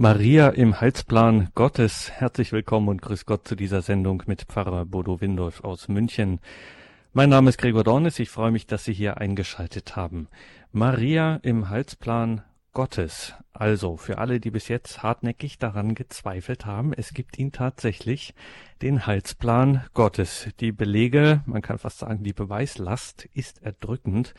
Maria im Heilsplan Gottes. Herzlich willkommen und grüß Gott zu dieser Sendung mit Pfarrer Bodo Windolf aus München. Mein Name ist Gregor Dornes. Ich freue mich, dass Sie hier eingeschaltet haben. Maria im Heilsplan Gottes. Also für alle, die bis jetzt hartnäckig daran gezweifelt haben, es gibt ihn tatsächlich, den Heilsplan Gottes. Die Belege, man kann fast sagen, die Beweislast ist erdrückend.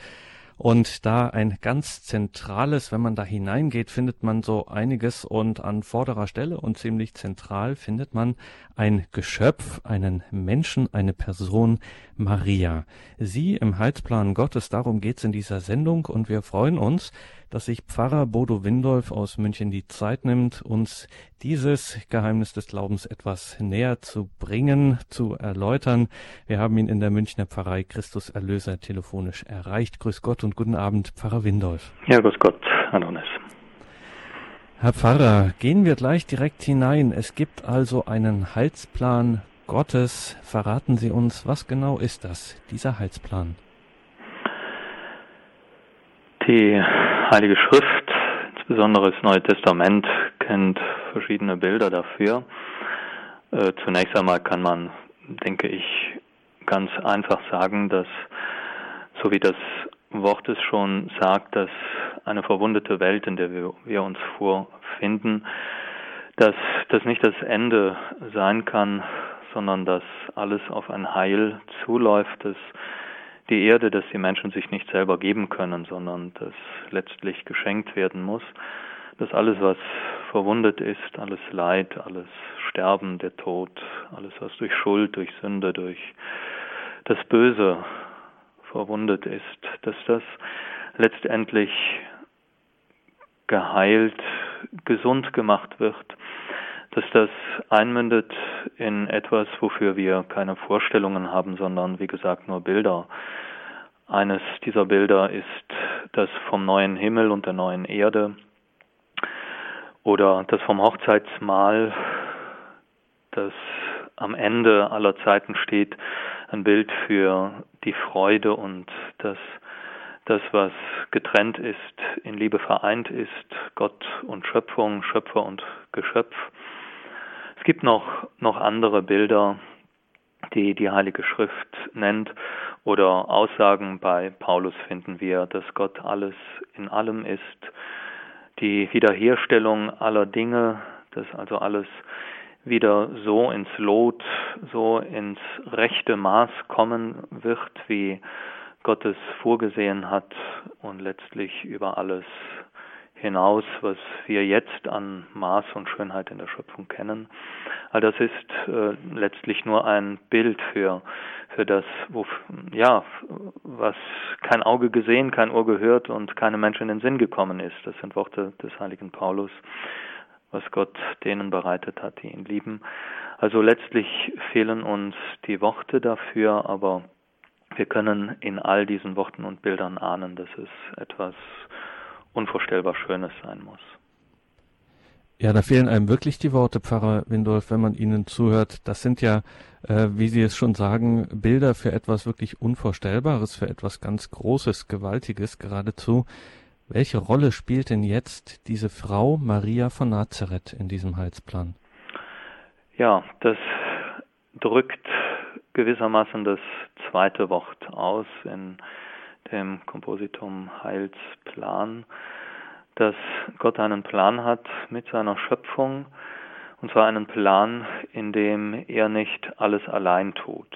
Und da ein ganz zentrales, wenn man da hineingeht, findet man so einiges. Und an vorderer Stelle und ziemlich zentral findet man ein Geschöpf, einen Menschen, eine Person, Maria. Sie im Heilsplan Gottes, darum geht's in dieser Sendung und wir freuen uns, dass sich Pfarrer Bodo Windolf aus München die Zeit nimmt, uns dieses Geheimnis des Glaubens etwas näher zu bringen, zu erläutern. Wir haben ihn in der Münchner Pfarrei Christus Erlöser telefonisch erreicht. Grüß Gott und guten Abend, Pfarrer Windolf. Ja, grüß Gott, Adonis. Herr Pfarrer, gehen wir gleich direkt hinein. Es gibt also einen Heilsplan Gottes. Verraten Sie uns, was genau ist das, dieser Heilsplan? Die Heilige Schrift, insbesondere das Neue Testament, kennt verschiedene Bilder dafür. Äh, zunächst einmal kann man, denke ich, ganz einfach sagen, dass, so wie das Wort es schon sagt, dass eine verwundete Welt, in der wir, wir uns vorfinden, dass das nicht das Ende sein kann, sondern dass alles auf ein Heil zuläuft, dass die Erde, dass die Menschen sich nicht selber geben können, sondern dass letztlich geschenkt werden muss, dass alles, was verwundet ist, alles Leid, alles Sterben, der Tod, alles, was durch Schuld, durch Sünde, durch das Böse verwundet ist, dass das letztendlich geheilt, gesund gemacht wird, dass das einmündet in etwas, wofür wir keine Vorstellungen haben, sondern wie gesagt nur Bilder. Eines dieser Bilder ist das vom neuen Himmel und der neuen Erde oder das vom Hochzeitsmahl, das am Ende aller Zeiten steht, ein Bild für die Freude und das, das, was getrennt ist, in Liebe vereint ist, Gott und Schöpfung, Schöpfer und Geschöpf. Es gibt noch, noch andere Bilder, die die Heilige Schrift nennt oder Aussagen bei Paulus finden wir, dass Gott alles in allem ist, die Wiederherstellung aller Dinge, dass also alles wieder so ins Lot, so ins rechte Maß kommen wird, wie Gott es vorgesehen hat und letztlich über alles hinaus, was wir jetzt an Maß und Schönheit in der Schöpfung kennen. All das ist äh, letztlich nur ein Bild für, für das, wo, ja, was kein Auge gesehen, kein Ohr gehört und keine Menschen in den Sinn gekommen ist. Das sind Worte des heiligen Paulus, was Gott denen bereitet hat, die ihn lieben. Also letztlich fehlen uns die Worte dafür, aber wir können in all diesen Worten und Bildern ahnen, dass es etwas unvorstellbar Schönes sein muss. Ja, da fehlen einem wirklich die Worte, Pfarrer Windolf, wenn man Ihnen zuhört. Das sind ja, äh, wie Sie es schon sagen, Bilder für etwas wirklich Unvorstellbares, für etwas ganz Großes, Gewaltiges geradezu. Welche Rolle spielt denn jetzt diese Frau Maria von Nazareth in diesem Heilsplan? Ja, das drückt gewissermaßen das zweite Wort aus in dem Kompositum Heilsplan, dass Gott einen Plan hat mit seiner Schöpfung, und zwar einen Plan, in dem er nicht alles allein tut.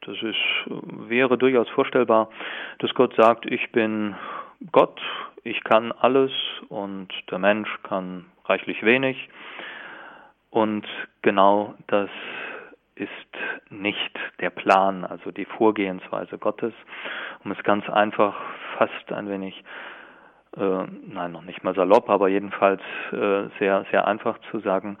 Das ist, wäre durchaus vorstellbar, dass Gott sagt, ich bin Gott, ich kann alles und der Mensch kann reichlich wenig. Und genau das ist nicht der Plan, also die Vorgehensweise Gottes, um es ganz einfach fast ein wenig, äh, nein, noch nicht mal salopp, aber jedenfalls äh, sehr, sehr einfach zu sagen,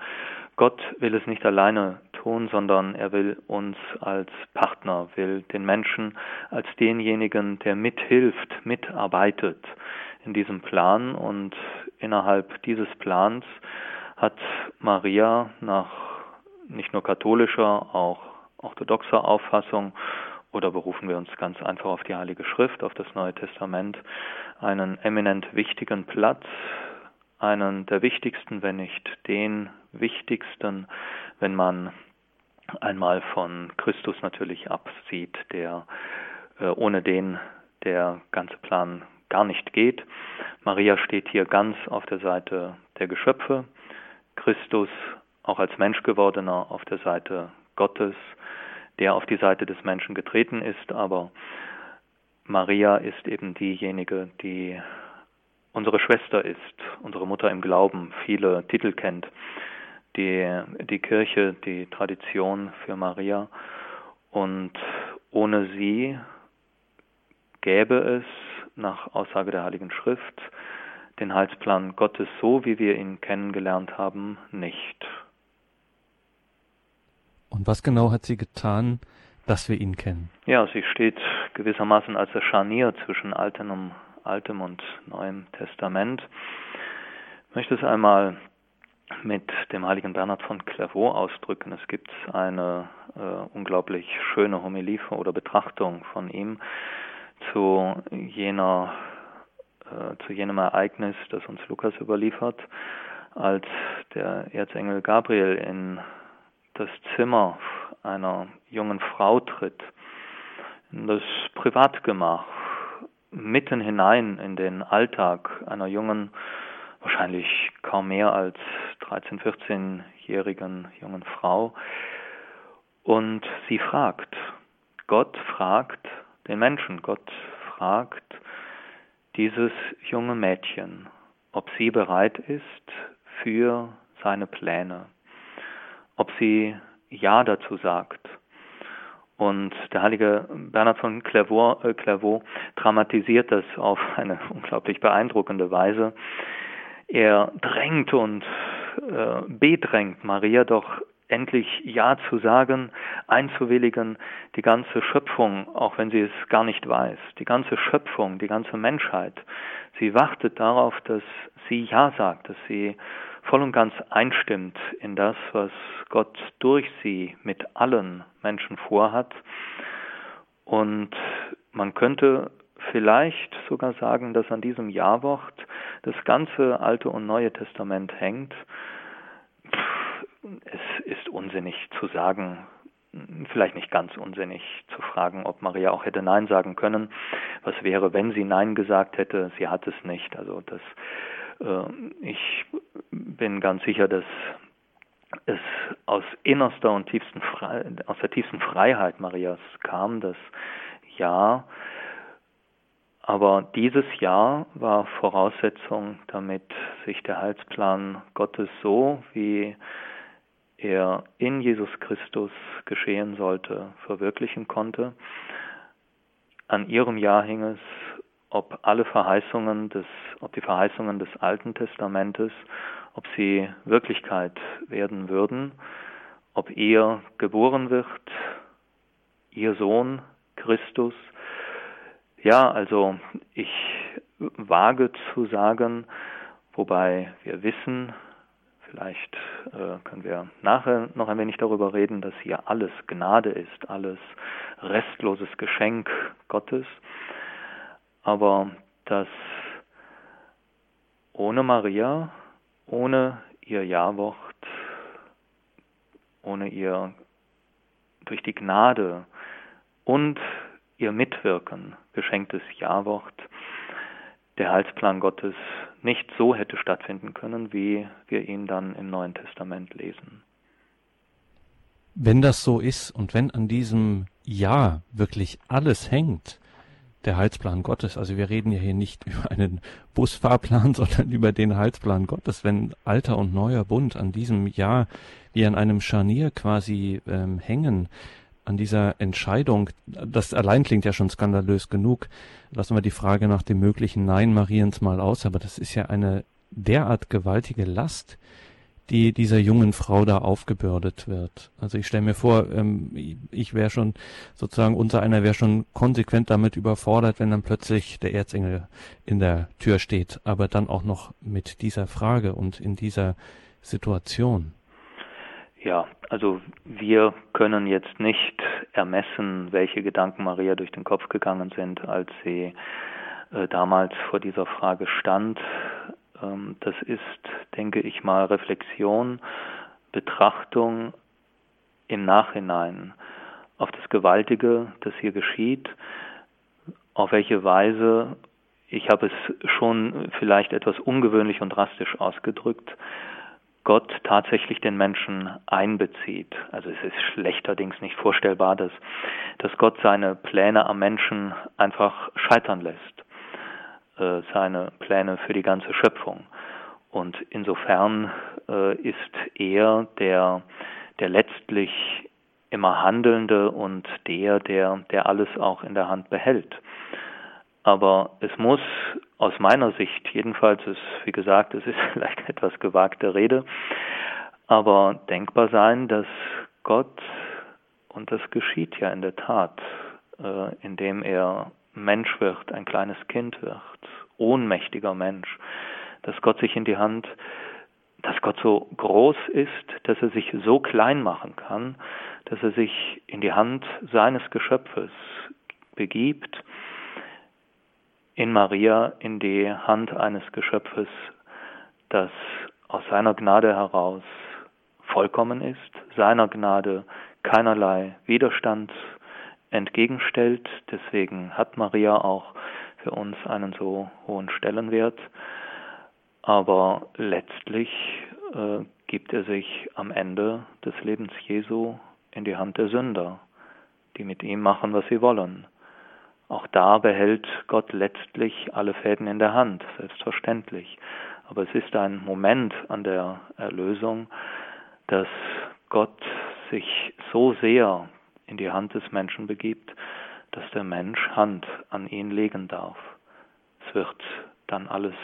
Gott will es nicht alleine tun, sondern er will uns als Partner, will den Menschen als denjenigen, der mithilft, mitarbeitet in diesem Plan. Und innerhalb dieses Plans hat Maria nach nicht nur katholischer, auch orthodoxer Auffassung oder berufen wir uns ganz einfach auf die Heilige Schrift, auf das Neue Testament, einen eminent wichtigen Platz. einen der wichtigsten, wenn nicht den wichtigsten, wenn man einmal von Christus natürlich absieht, der äh, ohne den der ganze Plan gar nicht geht. Maria steht hier ganz auf der Seite der Geschöpfe, Christus auch als Mensch gewordener auf der Seite Gottes, der auf die Seite des Menschen getreten ist, aber Maria ist eben diejenige, die unsere Schwester ist, unsere Mutter im Glauben, viele Titel kennt, die, die Kirche, die Tradition für Maria. Und ohne sie gäbe es, nach Aussage der Heiligen Schrift, den Heilsplan Gottes so, wie wir ihn kennengelernt haben, nicht. Und was genau hat sie getan, dass wir ihn kennen? Ja, sie steht gewissermaßen als das Scharnier zwischen Altem und, Altem und Neuem Testament. Ich möchte es einmal mit dem heiligen Bernhard von Clairvaux ausdrücken. Es gibt eine äh, unglaublich schöne Homilie oder Betrachtung von ihm zu jener äh, zu jenem Ereignis, das uns Lukas überliefert, als der Erzengel Gabriel in das Zimmer einer jungen Frau tritt, in das Privatgemach, mitten hinein in den Alltag einer jungen, wahrscheinlich kaum mehr als 13-, 14-jährigen jungen Frau. Und sie fragt, Gott fragt den Menschen, Gott fragt dieses junge Mädchen, ob sie bereit ist für seine Pläne ob sie Ja dazu sagt. Und der heilige Bernhard von Clairvaux, äh, Clairvaux dramatisiert das auf eine unglaublich beeindruckende Weise. Er drängt und äh, bedrängt Maria doch endlich Ja zu sagen, einzuwilligen, die ganze Schöpfung, auch wenn sie es gar nicht weiß, die ganze Schöpfung, die ganze Menschheit, sie wartet darauf, dass sie Ja sagt, dass sie voll und ganz einstimmt in das, was Gott durch sie mit allen Menschen vorhat. Und man könnte vielleicht sogar sagen, dass an diesem Jawort das ganze Alte und Neue Testament hängt. Es ist unsinnig zu sagen, vielleicht nicht ganz unsinnig zu fragen, ob Maria auch hätte Nein sagen können. Was wäre, wenn sie Nein gesagt hätte? Sie hat es nicht. Also das ich bin ganz sicher, dass es aus innerster und tiefsten Fre aus der tiefsten Freiheit Marias kam, das Ja. Aber dieses Ja war Voraussetzung, damit sich der Heilsplan Gottes so, wie er in Jesus Christus geschehen sollte, verwirklichen konnte. An ihrem Ja hing es, ob alle Verheißungen des, ob die Verheißungen des Alten Testamentes, ob sie Wirklichkeit werden würden, ob er geboren wird, ihr Sohn Christus. Ja, also ich wage zu sagen, wobei wir wissen, vielleicht äh, können wir nachher noch ein wenig darüber reden, dass hier alles Gnade ist, alles restloses Geschenk Gottes aber dass ohne Maria, ohne ihr Jawort, ohne ihr durch die Gnade und ihr Mitwirken geschenktes Jawort der Heilsplan Gottes nicht so hätte stattfinden können, wie wir ihn dann im Neuen Testament lesen. Wenn das so ist und wenn an diesem Ja wirklich alles hängt, der Heilsplan Gottes. Also wir reden ja hier nicht über einen Busfahrplan, sondern über den Heilsplan Gottes. Wenn alter und neuer Bund an diesem Jahr wie an einem Scharnier quasi ähm, hängen, an dieser Entscheidung, das allein klingt ja schon skandalös genug. Lassen wir die Frage nach dem möglichen Nein Mariens mal aus, aber das ist ja eine derart gewaltige Last, die dieser jungen Frau da aufgebürdet wird. Also ich stelle mir vor, ähm, ich wäre schon sozusagen unser einer wäre schon konsequent damit überfordert, wenn dann plötzlich der Erzengel in der Tür steht, aber dann auch noch mit dieser Frage und in dieser Situation. Ja, also wir können jetzt nicht ermessen, welche Gedanken Maria durch den Kopf gegangen sind, als sie äh, damals vor dieser Frage stand. Ähm, das ist, denke ich mal, Reflexion, Betrachtung im Nachhinein auf das Gewaltige, das hier geschieht, auf welche Weise, ich habe es schon vielleicht etwas ungewöhnlich und drastisch ausgedrückt, Gott tatsächlich den Menschen einbezieht. Also es ist schlechterdings nicht vorstellbar, dass, dass Gott seine Pläne am Menschen einfach scheitern lässt, äh, seine Pläne für die ganze Schöpfung. Und insofern äh, ist er der, der letztlich immer Handelnde und der, der, der alles auch in der Hand behält. Aber es muss aus meiner Sicht jedenfalls, ist, wie gesagt, es ist vielleicht etwas gewagte Rede, aber denkbar sein, dass Gott, und das geschieht ja in der Tat, äh, indem er Mensch wird, ein kleines Kind wird, ohnmächtiger Mensch, dass Gott sich in die Hand, dass Gott so groß ist, dass er sich so klein machen kann, dass er sich in die Hand seines Geschöpfes begibt in Maria in die Hand eines Geschöpfes, das aus seiner Gnade heraus vollkommen ist, seiner Gnade keinerlei Widerstand entgegenstellt. Deswegen hat Maria auch für uns einen so hohen Stellenwert. Aber letztlich äh, gibt er sich am Ende des Lebens Jesu in die Hand der Sünder, die mit ihm machen, was sie wollen. Auch da behält Gott letztlich alle Fäden in der Hand, selbstverständlich. Aber es ist ein Moment an der Erlösung, dass Gott sich so sehr in die Hand des Menschen begibt, dass der Mensch Hand an ihn legen darf. Es wird dann alles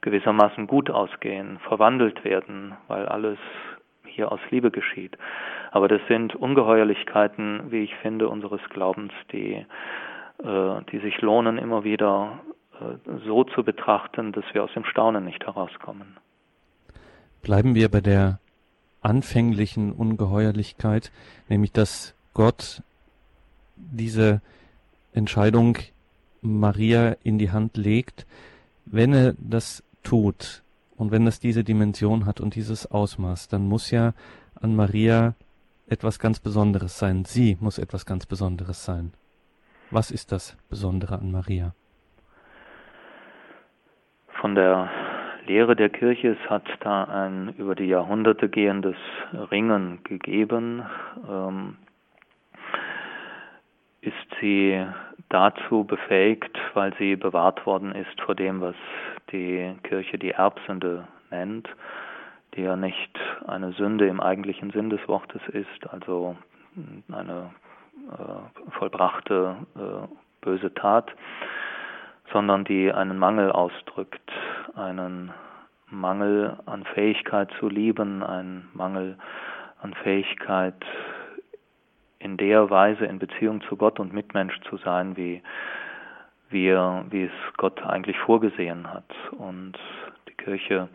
gewissermaßen gut ausgehen, verwandelt werden, weil alles hier aus Liebe geschieht. Aber das sind Ungeheuerlichkeiten, wie ich finde, unseres Glaubens, die, äh, die sich lohnen, immer wieder äh, so zu betrachten, dass wir aus dem Staunen nicht herauskommen. Bleiben wir bei der anfänglichen Ungeheuerlichkeit, nämlich dass Gott diese Entscheidung Maria in die Hand legt, wenn er das tut, und wenn es diese Dimension hat und dieses Ausmaß, dann muss ja an Maria etwas ganz Besonderes sein. Sie muss etwas ganz Besonderes sein. Was ist das Besondere an Maria? Von der Lehre der Kirche, es hat da ein über die Jahrhunderte gehendes Ringen gegeben. Ähm, ist sie dazu befähigt, weil sie bewahrt worden ist vor dem, was die Kirche die Erbsünde nennt, die ja nicht eine Sünde im eigentlichen Sinn des Wortes ist, also eine äh, vollbrachte äh, böse Tat, sondern die einen Mangel ausdrückt, einen Mangel an Fähigkeit zu lieben, einen Mangel an Fähigkeit in der Weise in Beziehung zu Gott und Mitmensch zu sein, wie, wie, wie es Gott eigentlich vorgesehen hat. Und die Kirche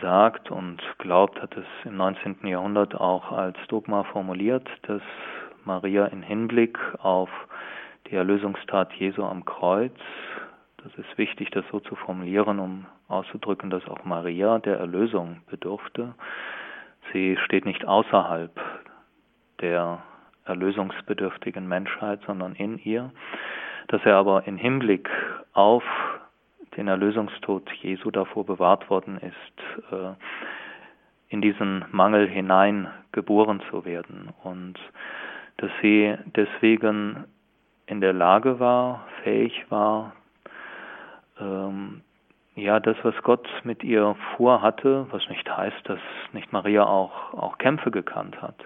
sagt und glaubt, hat es im 19. Jahrhundert auch als Dogma formuliert, dass Maria in Hinblick auf die Erlösungstat Jesu am Kreuz, das ist wichtig, das so zu formulieren, um auszudrücken, dass auch Maria der Erlösung bedurfte. Sie steht nicht außerhalb der erlösungsbedürftigen Menschheit, sondern in ihr, dass er aber im Hinblick auf den Erlösungstod Jesu davor bewahrt worden ist, äh, in diesen Mangel hinein geboren zu werden. Und dass sie deswegen in der Lage war, fähig war, ähm, ja, das, was Gott mit ihr vorhatte, was nicht heißt, dass nicht Maria auch, auch Kämpfe gekannt hat,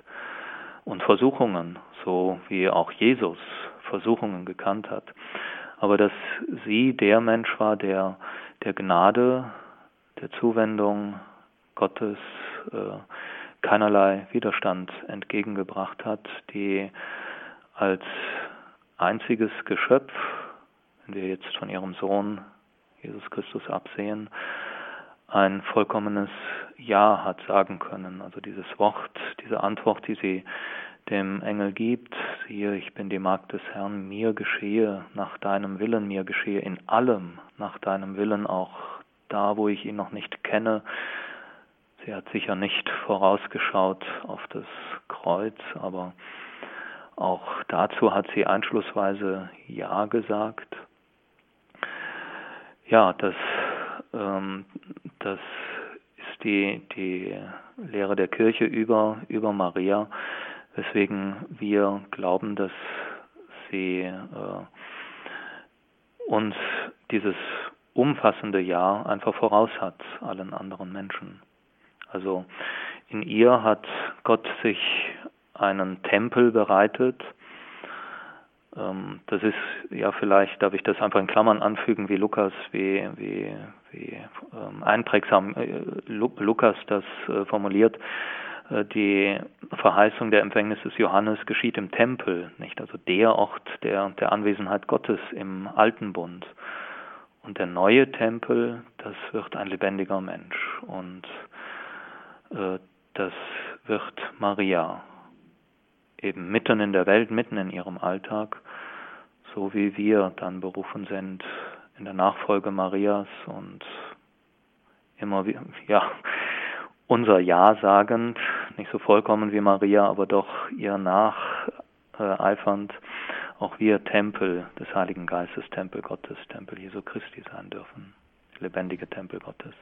und Versuchungen, so wie auch Jesus Versuchungen gekannt hat. Aber dass sie der Mensch war, der der Gnade, der Zuwendung Gottes äh, keinerlei Widerstand entgegengebracht hat, die als einziges Geschöpf, wenn wir jetzt von ihrem Sohn Jesus Christus absehen, ein vollkommenes Ja hat sagen können. Also dieses Wort, diese Antwort, die sie, dem Engel gibt, siehe, ich bin die Magd des Herrn, mir geschehe nach deinem Willen, mir geschehe in allem nach deinem Willen, auch da, wo ich ihn noch nicht kenne. Sie hat sicher nicht vorausgeschaut auf das Kreuz, aber auch dazu hat sie einschlussweise Ja gesagt. Ja, das, ähm, das ist die, die Lehre der Kirche über, über Maria weswegen wir glauben, dass sie äh, uns dieses umfassende Jahr einfach voraus hat, allen anderen Menschen. Also in ihr hat Gott sich einen Tempel bereitet. Ähm, das ist ja vielleicht, darf ich das einfach in Klammern anfügen, wie Lukas, wie, wie, wie ähm, einprägsam äh, Lukas das äh, formuliert. Äh, die Verheißung der Empfängnis des Johannes geschieht im Tempel, nicht? Also der Ort der, der Anwesenheit Gottes im alten Bund. Und der neue Tempel, das wird ein lebendiger Mensch. Und äh, das wird Maria. Eben mitten in der Welt, mitten in ihrem Alltag, so wie wir dann berufen sind in der Nachfolge Marias und immer wieder, ja, unser Ja sagend, nicht so vollkommen wie Maria, aber doch ihr nacheifernd, auch wir Tempel des Heiligen Geistes, Tempel Gottes, Tempel Jesu Christi sein dürfen, lebendige Tempel Gottes.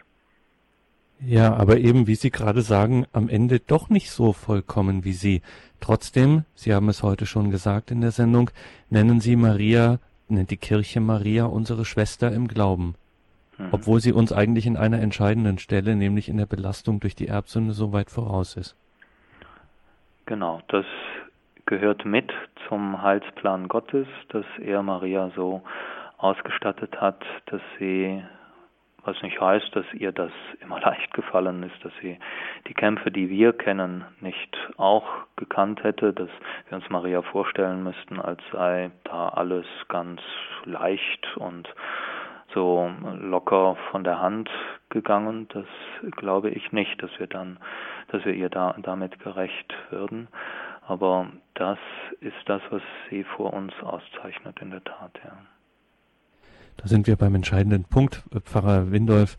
Ja, aber eben, wie Sie gerade sagen, am Ende doch nicht so vollkommen wie Sie. Trotzdem, Sie haben es heute schon gesagt in der Sendung, nennen Sie Maria, nennt die Kirche Maria unsere Schwester im Glauben. Mhm. Obwohl sie uns eigentlich in einer entscheidenden Stelle, nämlich in der Belastung durch die Erbsünde, so weit voraus ist. Genau, das gehört mit zum Heilsplan Gottes, dass er Maria so ausgestattet hat, dass sie, was nicht heißt, dass ihr das immer leicht gefallen ist, dass sie die Kämpfe, die wir kennen, nicht auch gekannt hätte, dass wir uns Maria vorstellen müssten, als sei da alles ganz leicht und so locker von der Hand gegangen. Das glaube ich nicht, dass wir dann, dass wir ihr da, damit gerecht würden. Aber das ist das, was sie vor uns auszeichnet, in der Tat, ja. Da sind wir beim entscheidenden Punkt, Pfarrer Windolf.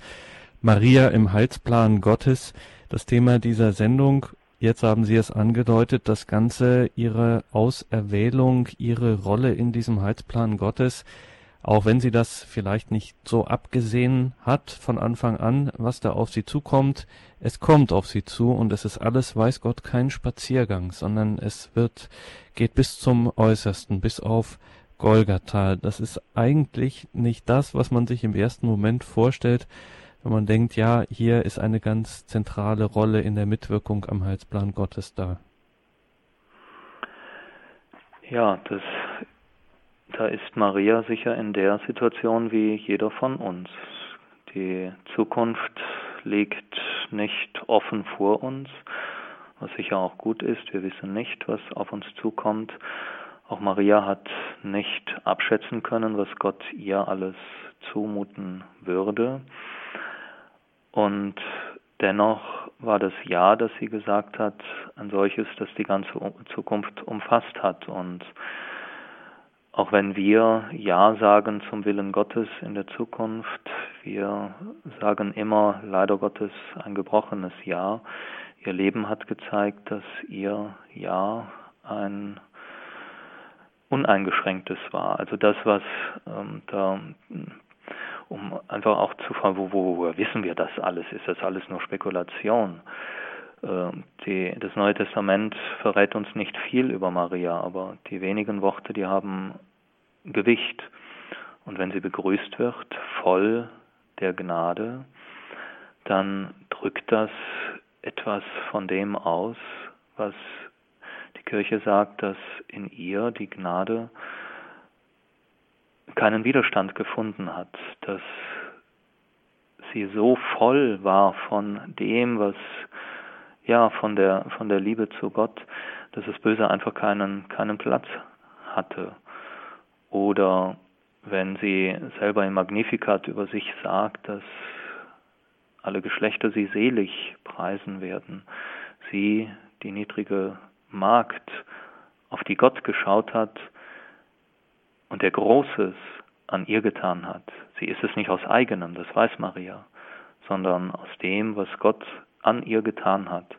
Maria im Heilsplan Gottes, das Thema dieser Sendung. Jetzt haben Sie es angedeutet, das Ganze, Ihre Auserwählung, Ihre Rolle in diesem Heilsplan Gottes auch wenn sie das vielleicht nicht so abgesehen hat von Anfang an, was da auf sie zukommt, es kommt auf sie zu und es ist alles, weiß Gott, kein Spaziergang, sondern es wird, geht bis zum Äußersten, bis auf Golgatha. Das ist eigentlich nicht das, was man sich im ersten Moment vorstellt, wenn man denkt, ja, hier ist eine ganz zentrale Rolle in der Mitwirkung am Heilsplan Gottes da. Ja, das da ist Maria sicher in der Situation wie jeder von uns. Die Zukunft liegt nicht offen vor uns, was sicher auch gut ist. Wir wissen nicht, was auf uns zukommt. Auch Maria hat nicht abschätzen können, was Gott ihr alles zumuten würde. Und dennoch war das Ja, das sie gesagt hat, ein solches, das die ganze Zukunft umfasst hat. Und auch wenn wir Ja sagen zum Willen Gottes in der Zukunft, wir sagen immer leider Gottes ein gebrochenes Ja. Ihr Leben hat gezeigt, dass ihr Ja ein uneingeschränktes war. Also das, was ähm, da, um einfach auch zu fragen, wo, wo, wo wissen wir das alles? Ist das alles nur Spekulation? Ähm, die, das Neue Testament verrät uns nicht viel über Maria, aber die wenigen Worte, die haben Gewicht. Und wenn sie begrüßt wird, voll der Gnade, dann drückt das etwas von dem aus, was Kirche sagt, dass in ihr die Gnade keinen Widerstand gefunden hat, dass sie so voll war von dem, was ja von der von der Liebe zu Gott, dass das Böse einfach keinen keinen Platz hatte. Oder wenn sie selber im Magnificat über sich sagt, dass alle Geschlechter sie selig preisen werden. Sie, die niedrige Magd, auf die Gott geschaut hat und der Großes an ihr getan hat. Sie ist es nicht aus eigenem, das weiß Maria, sondern aus dem, was Gott an ihr getan hat.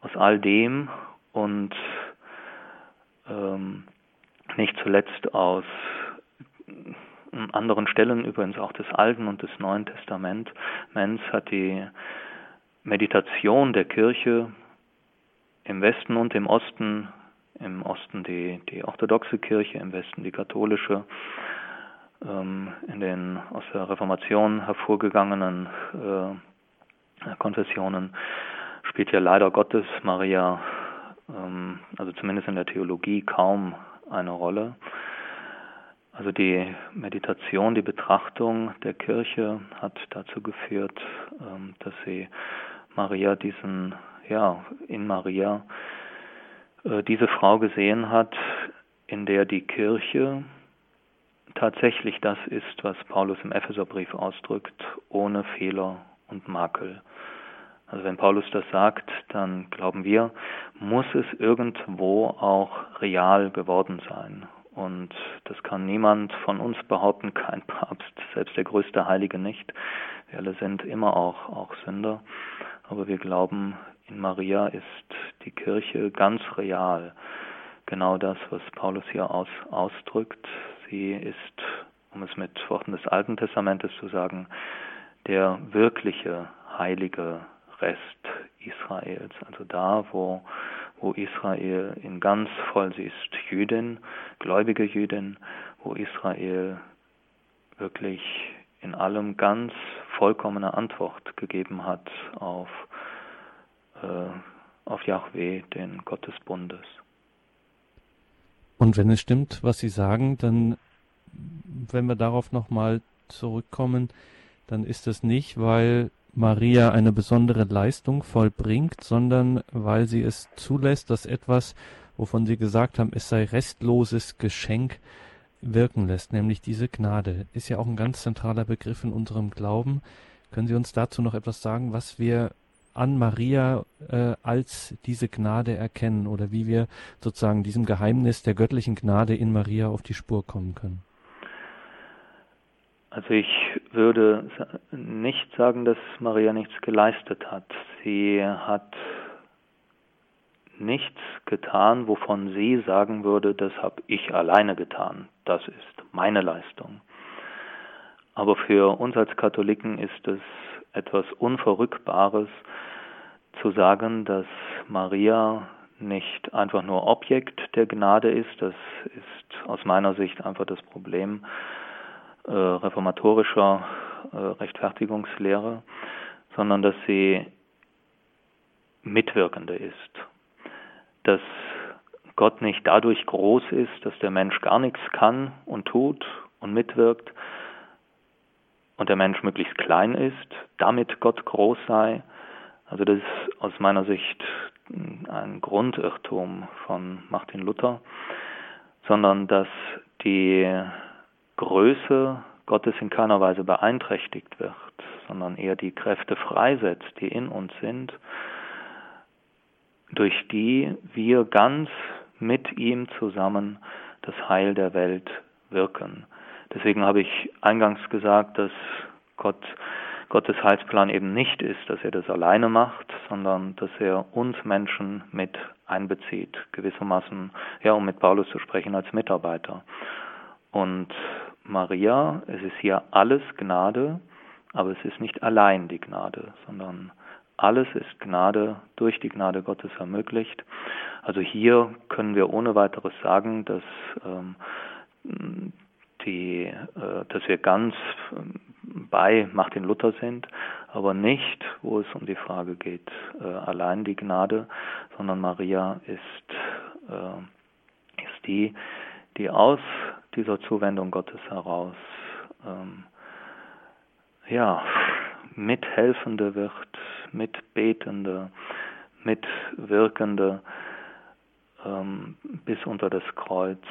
Aus all dem und ähm, nicht zuletzt aus anderen Stellen, übrigens auch des Alten und des Neuen Testaments, hat die Meditation der Kirche im Westen und im Osten, im Osten die, die orthodoxe Kirche, im Westen die katholische, ähm, in den aus der Reformation hervorgegangenen äh, Konfessionen spielt ja leider Gottes Maria, ähm, also zumindest in der Theologie, kaum eine Rolle. Also die Meditation, die Betrachtung der Kirche hat dazu geführt, ähm, dass sie Maria diesen, ja, in Maria äh, diese Frau gesehen hat, in der die Kirche tatsächlich das ist, was Paulus im Epheserbrief ausdrückt, ohne Fehler und Makel. Also wenn Paulus das sagt, dann glauben wir, muss es irgendwo auch real geworden sein. Und das kann niemand von uns behaupten, kein Papst, selbst der größte Heilige nicht. Wir alle sind immer auch, auch Sünder. Aber wir glauben, in Maria ist die Kirche ganz real. Genau das, was Paulus hier aus, ausdrückt. Sie ist, um es mit Worten des Alten Testamentes zu sagen, der wirkliche heilige Rest Israels. Also da, wo wo Israel in ganz voll, sie ist Jüdin, gläubige Jüdin, wo Israel wirklich in allem ganz vollkommene Antwort gegeben hat auf, auf Yahweh, den Gott des Bundes. Und wenn es stimmt, was Sie sagen, dann, wenn wir darauf nochmal zurückkommen, dann ist es nicht, weil Maria eine besondere Leistung vollbringt, sondern weil sie es zulässt, dass etwas, wovon Sie gesagt haben, es sei restloses Geschenk, wirken lässt, nämlich diese Gnade. Ist ja auch ein ganz zentraler Begriff in unserem Glauben. Können Sie uns dazu noch etwas sagen, was wir an Maria äh, als diese Gnade erkennen oder wie wir sozusagen diesem Geheimnis der göttlichen Gnade in Maria auf die Spur kommen können? Also ich würde nicht sagen, dass Maria nichts geleistet hat. Sie hat nichts getan, wovon sie sagen würde, das habe ich alleine getan. Das ist meine Leistung. Aber für uns als Katholiken ist es etwas Unverrückbares zu sagen, dass Maria nicht einfach nur Objekt der Gnade ist. Das ist aus meiner Sicht einfach das Problem äh, reformatorischer äh, Rechtfertigungslehre, sondern dass sie Mitwirkende ist. Dass Gott nicht dadurch groß ist, dass der Mensch gar nichts kann und tut und mitwirkt und der Mensch möglichst klein ist, damit Gott groß sei. Also das ist aus meiner Sicht ein Grundirrtum von Martin Luther, sondern dass die Größe Gottes in keiner Weise beeinträchtigt wird, sondern eher die Kräfte freisetzt, die in uns sind, durch die wir ganz mit ihm zusammen das Heil der Welt wirken. Deswegen habe ich eingangs gesagt, dass Gott Gottes Heilsplan eben nicht ist, dass er das alleine macht, sondern dass er uns Menschen mit einbezieht, gewissermaßen, ja, um mit Paulus zu sprechen, als Mitarbeiter. Und Maria, es ist hier alles Gnade, aber es ist nicht allein die Gnade, sondern alles ist Gnade durch die Gnade Gottes ermöglicht. Also hier können wir ohne weiteres sagen, dass ähm, die, äh, dass wir ganz ähm, bei Martin Luther sind, aber nicht, wo es um die Frage geht, äh, allein die Gnade, sondern Maria ist, äh, ist die, die aus dieser Zuwendung Gottes heraus ähm, ja, Mithelfende wird, Mitbetende, Mitwirkende ähm, bis unter das Kreuz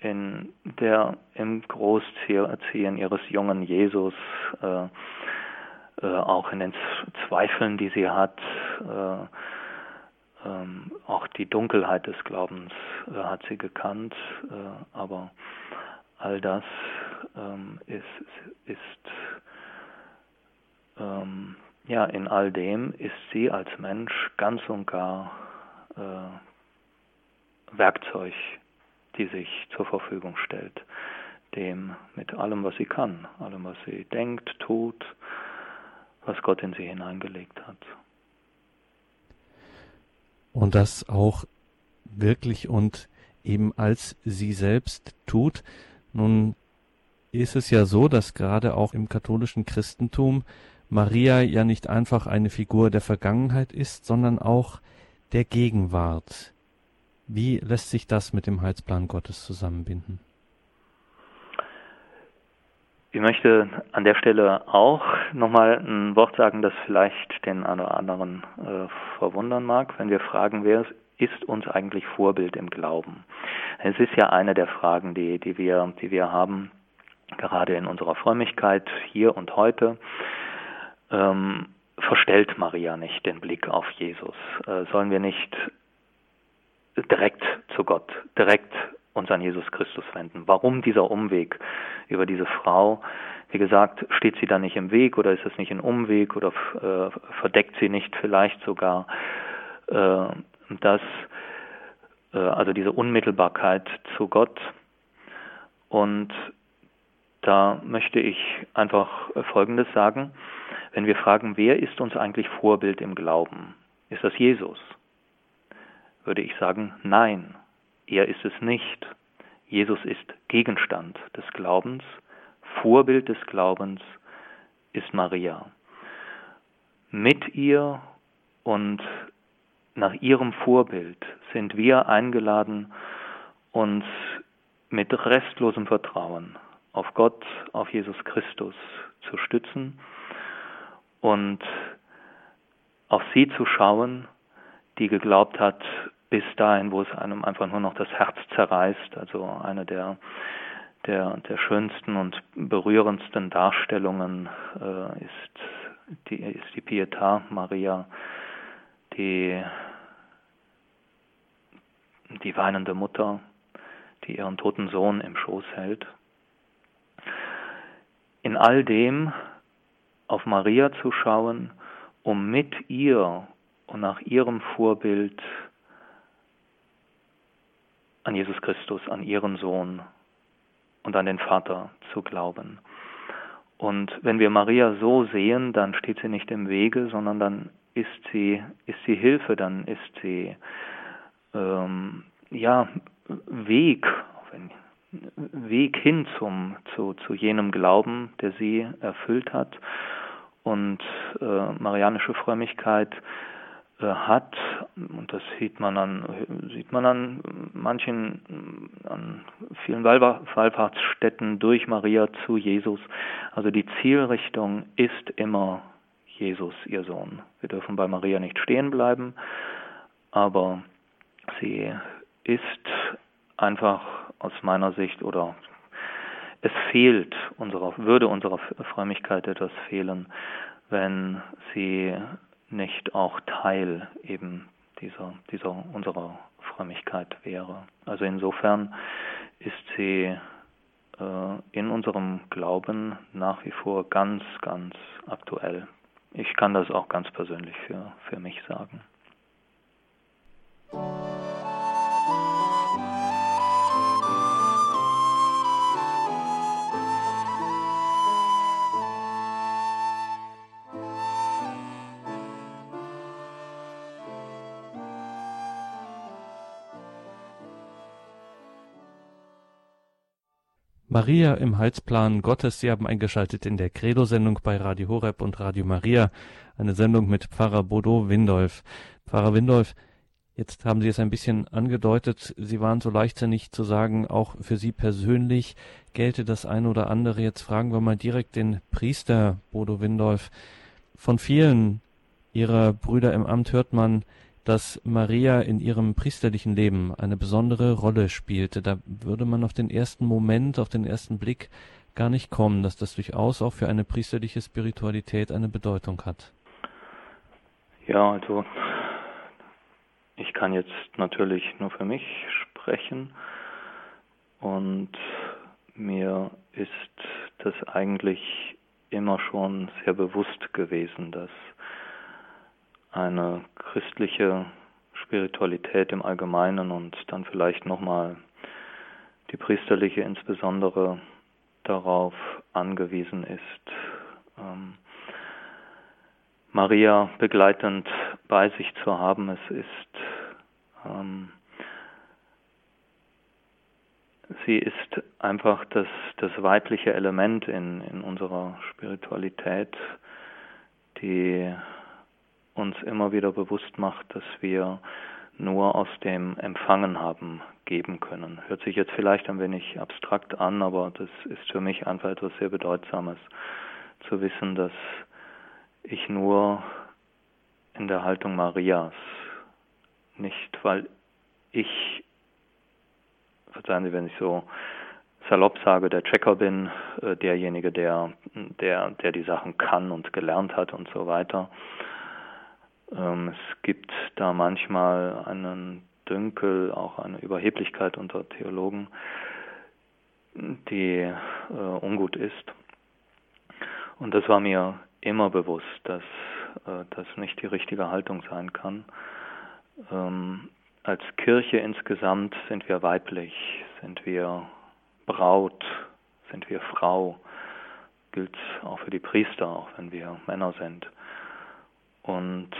in der im Großziehen ihres jungen Jesus äh, äh, auch in den Zweifeln, die sie hat, äh, ähm, auch die Dunkelheit des Glaubens äh, hat sie gekannt, äh, aber all das ähm, ist, ist ähm, ja in all dem ist sie als Mensch ganz und gar äh, Werkzeug, die sich zur Verfügung stellt, dem mit allem, was sie kann, allem, was sie denkt, tut, was Gott in sie hineingelegt hat und das auch wirklich und eben als sie selbst tut. Nun ist es ja so, dass gerade auch im katholischen Christentum Maria ja nicht einfach eine Figur der Vergangenheit ist, sondern auch der Gegenwart. Wie lässt sich das mit dem Heilsplan Gottes zusammenbinden? Ich möchte an der Stelle auch nochmal ein Wort sagen, das vielleicht den einen oder anderen äh, verwundern mag, wenn wir fragen, wer ist uns eigentlich Vorbild im Glauben? Es ist ja eine der Fragen, die, die, wir, die wir haben, gerade in unserer Frömmigkeit hier und heute. Ähm, verstellt Maria nicht den Blick auf Jesus? Äh, sollen wir nicht direkt zu Gott, direkt uns an Jesus Christus wenden. Warum dieser Umweg über diese Frau? Wie gesagt, steht sie da nicht im Weg oder ist es nicht ein Umweg oder äh, verdeckt sie nicht vielleicht sogar äh, das, äh, also diese Unmittelbarkeit zu Gott? Und da möchte ich einfach Folgendes sagen. Wenn wir fragen, wer ist uns eigentlich Vorbild im Glauben? Ist das Jesus? Würde ich sagen, nein. Er ist es nicht. Jesus ist Gegenstand des Glaubens, Vorbild des Glaubens ist Maria. Mit ihr und nach ihrem Vorbild sind wir eingeladen, uns mit restlosem Vertrauen auf Gott, auf Jesus Christus zu stützen und auf sie zu schauen, die geglaubt hat, bis dahin, wo es einem einfach nur noch das Herz zerreißt. Also eine der, der, der schönsten und berührendsten Darstellungen äh, ist, die, ist die Pietà Maria, die, die weinende Mutter, die ihren toten Sohn im Schoß hält. In all dem auf Maria zu schauen, um mit ihr und nach ihrem Vorbild an Jesus Christus, an ihren Sohn und an den Vater zu glauben. Und wenn wir Maria so sehen, dann steht sie nicht im Wege, sondern dann ist sie, ist sie Hilfe, dann ist sie ähm, ja Weg, Weg hin zum, zu, zu jenem Glauben, der sie erfüllt hat. Und äh, marianische Frömmigkeit hat, und das sieht man an, sieht man an manchen, an vielen Wallfahrtsstätten durch Maria zu Jesus. Also die Zielrichtung ist immer Jesus, ihr Sohn. Wir dürfen bei Maria nicht stehen bleiben, aber sie ist einfach aus meiner Sicht oder es fehlt unserer, würde unserer Frömmigkeit etwas fehlen, wenn sie nicht auch Teil eben dieser, dieser unserer Frömmigkeit wäre. Also insofern ist sie äh, in unserem Glauben nach wie vor ganz, ganz aktuell. Ich kann das auch ganz persönlich für, für mich sagen. Maria im Heilsplan Gottes. Sie haben eingeschaltet in der Credo-Sendung bei Radio Horeb und Radio Maria, eine Sendung mit Pfarrer Bodo Windolf. Pfarrer Windolf, jetzt haben Sie es ein bisschen angedeutet, Sie waren so leichtsinnig zu sagen, auch für Sie persönlich gelte das eine oder andere. Jetzt fragen wir mal direkt den Priester Bodo Windolf. Von vielen Ihrer Brüder im Amt hört man, dass Maria in ihrem priesterlichen Leben eine besondere Rolle spielte. Da würde man auf den ersten Moment, auf den ersten Blick gar nicht kommen, dass das durchaus auch für eine priesterliche Spiritualität eine Bedeutung hat. Ja, also ich kann jetzt natürlich nur für mich sprechen und mir ist das eigentlich immer schon sehr bewusst gewesen, dass eine christliche Spiritualität im Allgemeinen und dann vielleicht nochmal die priesterliche insbesondere darauf angewiesen ist, ähm, Maria begleitend bei sich zu haben. Es ist ähm, sie ist einfach das, das weibliche Element in, in unserer Spiritualität, die uns immer wieder bewusst macht, dass wir nur aus dem Empfangen haben geben können. Hört sich jetzt vielleicht ein wenig abstrakt an, aber das ist für mich einfach etwas sehr Bedeutsames, zu wissen, dass ich nur in der Haltung Marias, nicht weil ich, verzeihen Sie, wenn ich so salopp sage, der Checker bin, äh, derjenige, der, der, der die Sachen kann und gelernt hat und so weiter, es gibt da manchmal einen Dünkel, auch eine Überheblichkeit unter Theologen, die äh, ungut ist. Und das war mir immer bewusst, dass äh, das nicht die richtige Haltung sein kann. Ähm, als Kirche insgesamt sind wir weiblich, sind wir Braut, sind wir Frau, gilt auch für die Priester, auch wenn wir Männer sind. Und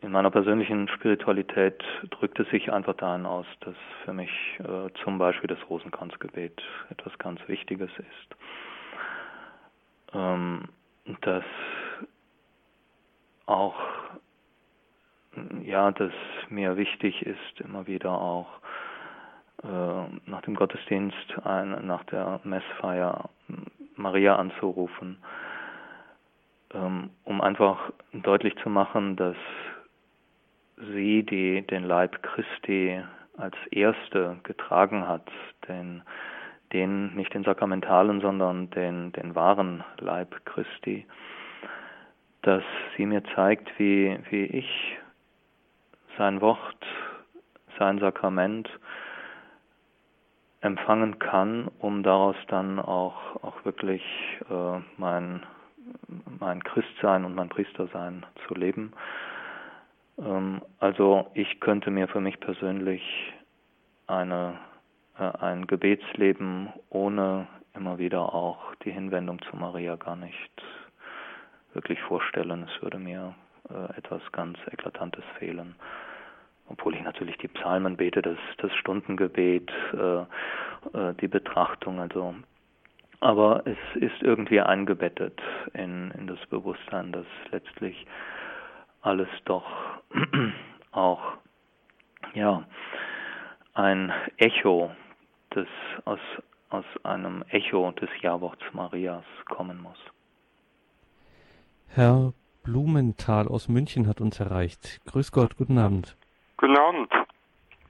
in meiner persönlichen Spiritualität drückt es sich einfach darin aus, dass für mich äh, zum Beispiel das Rosenkranzgebet etwas ganz Wichtiges ist. Ähm, dass auch, ja, dass mir wichtig ist, immer wieder auch äh, nach dem Gottesdienst, ein, nach der Messfeier Maria anzurufen um einfach deutlich zu machen, dass sie, die den Leib Christi als erste getragen hat, den, den nicht den sakramentalen, sondern den, den wahren Leib Christi, dass sie mir zeigt, wie, wie ich sein Wort, sein Sakrament empfangen kann, um daraus dann auch, auch wirklich äh, mein mein Christsein und mein Priestersein zu leben. Ähm, also ich könnte mir für mich persönlich eine, äh, ein Gebetsleben ohne immer wieder auch die Hinwendung zu Maria gar nicht wirklich vorstellen. Es würde mir äh, etwas ganz Eklatantes fehlen. Obwohl ich natürlich die Psalmen bete, das, das Stundengebet, äh, die Betrachtung, also aber es ist irgendwie eingebettet in, in das Bewusstsein, dass letztlich alles doch auch ja ein Echo des aus aus einem Echo des Jahrworts Marias kommen muss. Herr Blumenthal aus München hat uns erreicht. Grüß Gott, guten Abend. Guten Abend.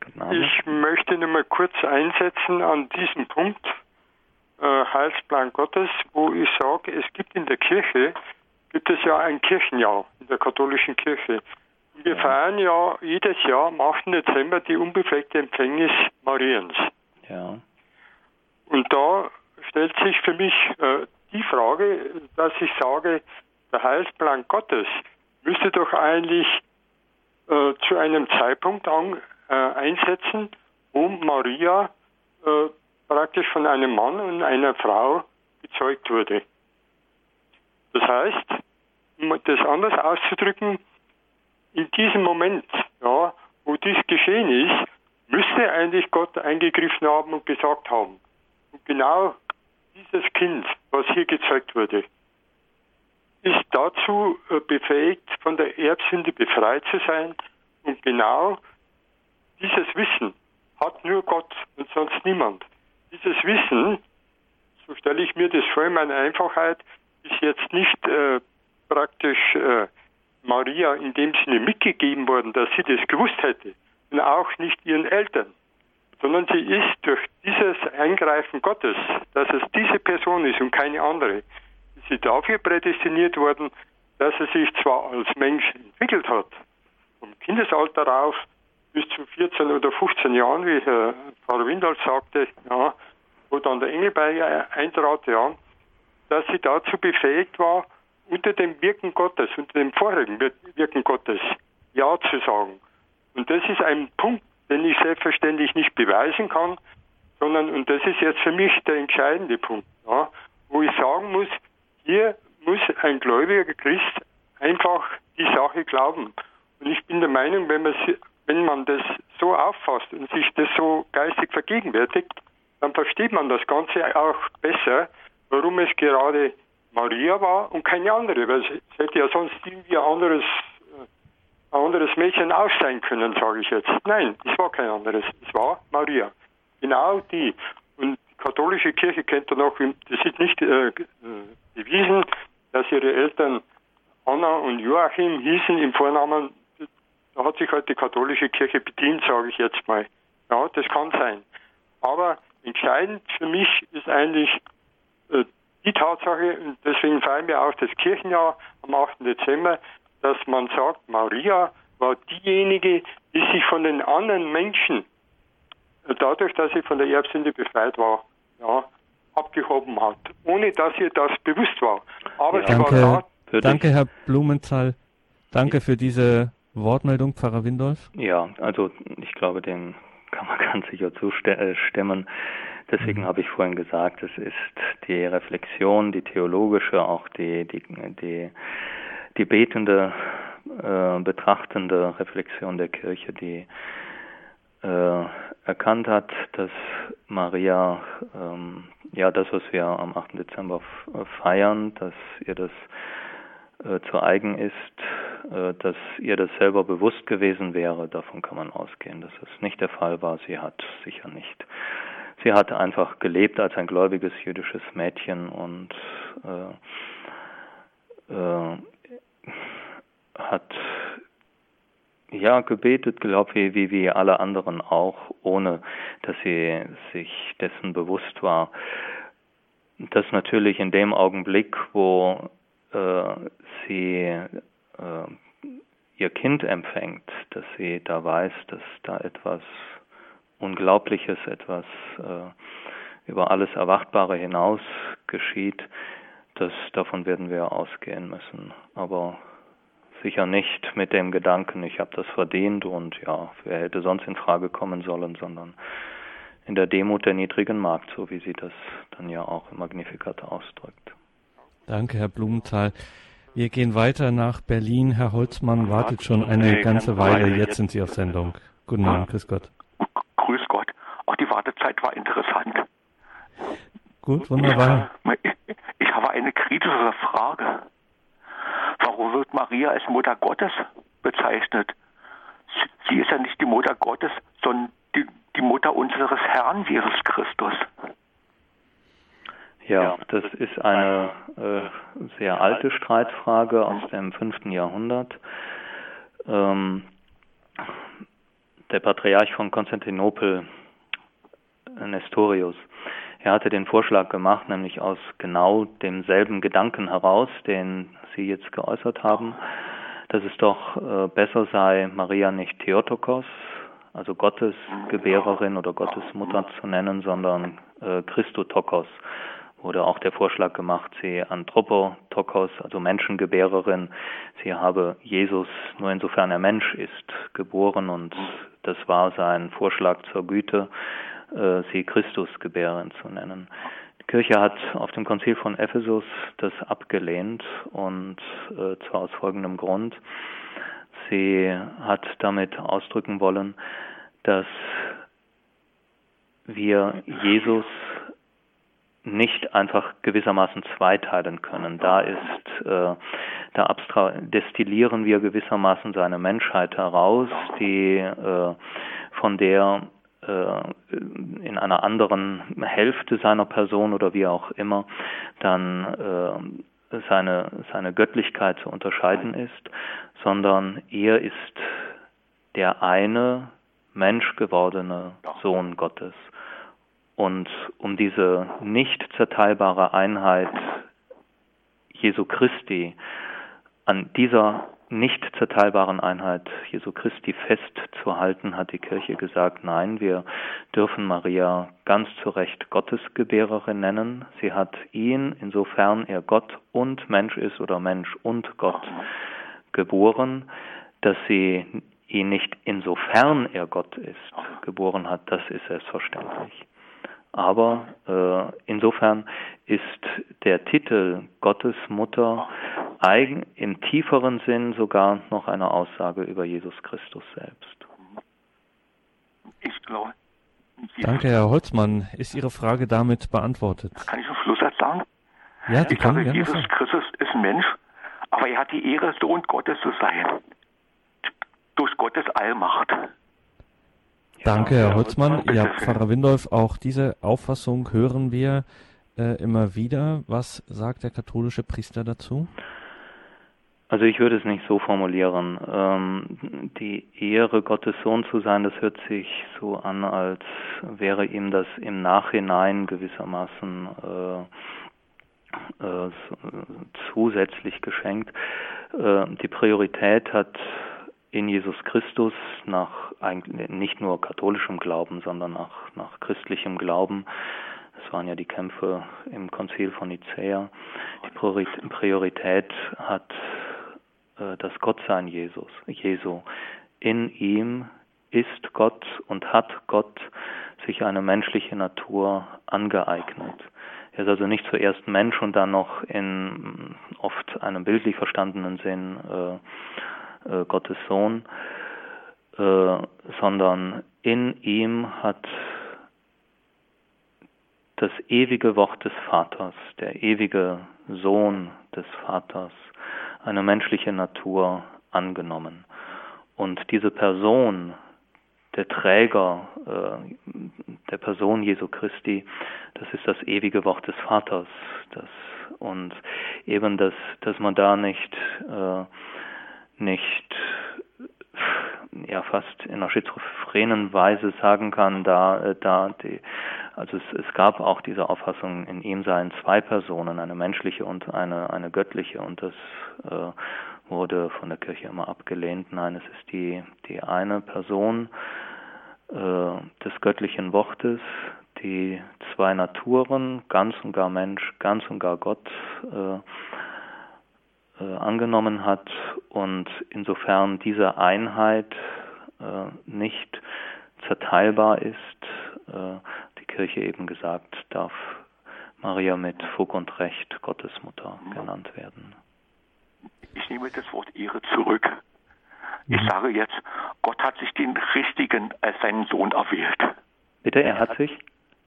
Guten Abend. Ich möchte nur mal kurz einsetzen an diesem Punkt, Heilsplan Gottes, wo ich sage, es gibt in der Kirche, gibt es ja ein Kirchenjahr in der katholischen Kirche. Wir feiern ja jedes Jahr am 8. Dezember die unbefleckte Empfängnis Mariens. Ja. Und da stellt sich für mich äh, die Frage, dass ich sage, der Heilsplan Gottes müsste doch eigentlich äh, zu einem Zeitpunkt an, äh, einsetzen, wo Maria äh, praktisch von einem Mann und einer Frau gezeugt wurde. Das heißt, um das anders auszudrücken, in diesem Moment, ja, wo dies geschehen ist, müsste eigentlich Gott eingegriffen haben und gesagt haben, und genau dieses Kind, was hier gezeugt wurde, ist dazu äh, befähigt, von der Erbsünde befreit zu sein. Und genau dieses Wissen hat nur Gott und sonst niemand. Dieses Wissen, so stelle ich mir das vor in meiner Einfachheit, ist jetzt nicht äh, praktisch äh, Maria in dem Sinne mitgegeben worden, dass sie das gewusst hätte, und auch nicht ihren Eltern, sondern sie ist durch dieses Eingreifen Gottes, dass es diese Person ist und keine andere, ist sie dafür prädestiniert worden, dass sie sich zwar als Mensch entwickelt hat, vom Kindesalter auf, bis zu 14 oder 15 Jahren, wie Herr Pfarrer Windal sagte, ja, wo dann der Engel bei ihr eintrat, ja, dass sie dazu befähigt war, unter dem Wirken Gottes, unter dem vorherigen Wirken Gottes Ja zu sagen. Und das ist ein Punkt, den ich selbstverständlich nicht beweisen kann, sondern, und das ist jetzt für mich der entscheidende Punkt, ja, wo ich sagen muss, hier muss ein gläubiger Christ einfach die Sache glauben. Und ich bin der Meinung, wenn man, wenn man das so auffasst und sich das so geistig vergegenwärtigt, dann versteht man das Ganze auch besser, warum es gerade Maria war und keine andere, weil es hätte ja sonst irgendwie ein anderes, äh, ein anderes Mädchen auch sein können, sage ich jetzt. Nein, es war kein anderes, es war Maria. Genau die. Und die katholische Kirche kennt dann auch, das ist nicht äh, äh, bewiesen, dass ihre Eltern Anna und Joachim hießen im Vornamen. Da hat sich halt die katholische Kirche bedient, sage ich jetzt mal. Ja, das kann sein. Aber entscheidend für mich ist eigentlich äh, die Tatsache, und deswegen feiern wir auch das Kirchenjahr am 8. Dezember, dass man sagt, Maria war diejenige, die sich von den anderen Menschen, äh, dadurch, dass sie von der Erbsünde befreit war, ja, abgehoben hat, ohne dass ihr das bewusst war. Aber ja, sie danke, war da. Danke, Herr Blumenthal. Danke für diese Wortmeldung, Pfarrer Windolf. Ja, also ich glaube, den kann man ganz sicher zustimmen. Deswegen mhm. habe ich vorhin gesagt, es ist die Reflexion, die theologische, auch die, die, die, die betende, äh, betrachtende Reflexion der Kirche, die äh, erkannt hat, dass Maria, ähm, ja, das, was wir am 8. Dezember feiern, dass ihr das äh, zu eigen ist, äh, dass ihr das selber bewusst gewesen wäre, davon kann man ausgehen, dass es nicht der Fall war. Sie hat sicher nicht Sie hat einfach gelebt als ein gläubiges jüdisches Mädchen und äh, äh, hat ja gebetet, glaube ich, wie, wie alle anderen auch, ohne dass sie sich dessen bewusst war. dass natürlich in dem Augenblick, wo äh, sie äh, ihr Kind empfängt, dass sie da weiß, dass da etwas Unglaubliches, etwas äh, über alles Erwartbare hinaus geschieht, das davon werden wir ausgehen müssen. Aber sicher nicht mit dem Gedanken, ich habe das verdient und ja, wer hätte sonst in Frage kommen sollen, sondern in der Demut der niedrigen Magd, so wie sie das dann ja auch im Magnificat ausdrückt. Danke, Herr Blumenthal. Wir gehen weiter nach Berlin. Herr Holzmann wartet schon eine ganze Weile. Jetzt sind Sie auf Sendung. Guten Abend, grüß Gott die Wartezeit war interessant. Gut, wunderbar. Ich, ich habe eine kritische Frage. Warum wird Maria als Mutter Gottes bezeichnet? Sie ist ja nicht die Mutter Gottes, sondern die, die Mutter unseres Herrn Jesus Christus. Ja, das ist eine äh, sehr alte Streitfrage aus dem fünften Jahrhundert. Ähm, der Patriarch von Konstantinopel Nestorius. Er hatte den Vorschlag gemacht, nämlich aus genau demselben Gedanken heraus, den Sie jetzt geäußert haben, dass es doch äh, besser sei, Maria nicht Theotokos, also Gottes Gebärerin oder Gottes Mutter zu nennen, sondern äh, Christotokos. Wurde auch der Vorschlag gemacht, sie Anthropotokos, also Menschengebärerin. Sie habe Jesus nur insofern er Mensch ist, geboren und das war sein Vorschlag zur Güte äh, sie Christusgebären zu nennen. Die Kirche hat auf dem Konzil von Ephesus das abgelehnt und äh, zwar aus folgendem Grund. Sie hat damit ausdrücken wollen, dass wir Jesus nicht einfach gewissermaßen zweiteilen können. Da ist, äh, da abstra destillieren wir gewissermaßen seine Menschheit heraus, die äh, von der äh, in einer anderen Hälfte seiner Person oder wie auch immer dann äh, seine, seine Göttlichkeit zu unterscheiden ist, sondern er ist der eine Mensch gewordene Sohn Gottes. Und um diese nicht zerteilbare Einheit Jesu Christi an dieser nicht zerteilbaren Einheit Jesu Christi festzuhalten, hat die Kirche gesagt, nein, wir dürfen Maria ganz zu Recht Gottesgebärerin nennen. Sie hat ihn, insofern er Gott und Mensch ist oder Mensch und Gott geboren, dass sie ihn nicht insofern er Gott ist geboren hat, das ist selbstverständlich. Aber äh, insofern ist der Titel Gottesmutter eigen, im tieferen Sinn sogar noch eine Aussage über Jesus Christus selbst. Ich glaube. Danke, Herr Holzmann. Ist Ihre Frage damit beantwortet? Kann ich zum Schluss sagen? Ja, die ich glaube, Jesus sagen. Christus ist Mensch, aber er hat die Ehre, Sohn Gottes zu sein. Durch Gottes Allmacht. Danke, Herr Holzmann. Ja, Pfarrer Windolf, auch diese Auffassung hören wir äh, immer wieder. Was sagt der katholische Priester dazu? Also ich würde es nicht so formulieren. Ähm, die Ehre, Gottes Sohn zu sein, das hört sich so an, als wäre ihm das im Nachhinein gewissermaßen äh, äh, zusätzlich geschenkt. Äh, die Priorität hat in Jesus Christus nach nicht nur katholischem Glauben, sondern nach, nach christlichem Glauben. Das waren ja die Kämpfe im Konzil von Nicäa. Die Priorität hat äh, das Gottsein Jesus, Jesu. In ihm ist Gott und hat Gott sich eine menschliche Natur angeeignet. Er ist also nicht zuerst Mensch und dann noch in oft einem bildlich verstandenen Sinn äh, äh, Gottes Sohn, äh, sondern in ihm hat das ewige Wort des Vaters, der ewige Sohn des Vaters, eine menschliche Natur angenommen. Und diese Person, der Träger äh, der Person Jesu Christi, das ist das ewige Wort des Vaters. Das, und eben, dass, dass man da nicht äh, nicht ja fast in einer schizophrenen Weise sagen kann, da äh, da die also es, es gab auch diese Auffassung, in ihm seien zwei Personen, eine menschliche und eine eine göttliche und das äh, wurde von der Kirche immer abgelehnt. Nein, es ist die die eine Person äh, des göttlichen Wortes, die zwei Naturen, ganz und gar Mensch, ganz und gar Gott äh, äh, angenommen hat und insofern diese Einheit äh, nicht zerteilbar ist, äh, die Kirche eben gesagt, darf Maria mit Fug und Recht Gottesmutter genannt werden. Ich nehme das Wort Ehre zurück. Ich mhm. sage jetzt, Gott hat sich den Richtigen als seinen Sohn erwählt. Bitte, er hat sich?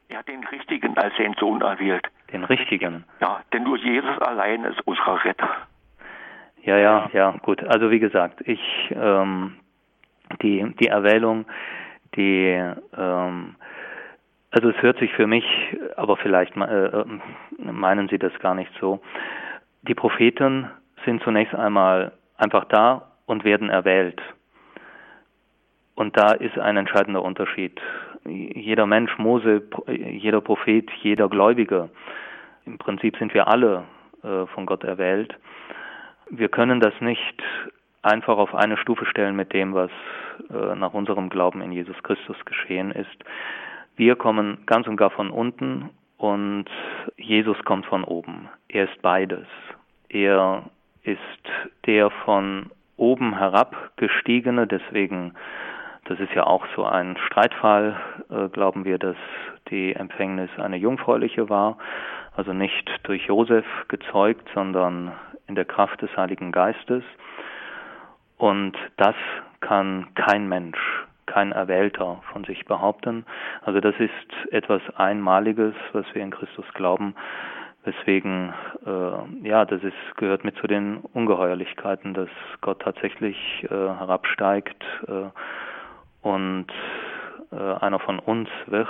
Er hat den Richtigen als seinen Sohn erwählt. Den Richtigen? Ja, denn nur Jesus allein ist unser Retter. Ja, ja, ja, gut. Also wie gesagt, ich ähm, die die Erwählung, die ähm, also es hört sich für mich, aber vielleicht äh, äh, meinen Sie das gar nicht so. Die Propheten sind zunächst einmal einfach da und werden erwählt. Und da ist ein entscheidender Unterschied. Jeder Mensch, Mose, jeder Prophet, jeder Gläubige, im Prinzip sind wir alle äh, von Gott erwählt wir können das nicht einfach auf eine Stufe stellen mit dem, was äh, nach unserem Glauben in Jesus Christus geschehen ist. Wir kommen ganz und gar von unten und Jesus kommt von oben. Er ist beides. Er ist der von oben herabgestiegene, deswegen, das ist ja auch so ein Streitfall, äh, glauben wir, dass die Empfängnis eine jungfräuliche war, also nicht durch Josef gezeugt, sondern in der Kraft des Heiligen Geistes. Und das kann kein Mensch, kein Erwählter von sich behaupten. Also das ist etwas Einmaliges, was wir in Christus glauben. Weswegen, äh, ja, das ist, gehört mit zu den Ungeheuerlichkeiten, dass Gott tatsächlich äh, herabsteigt äh, und äh, einer von uns wird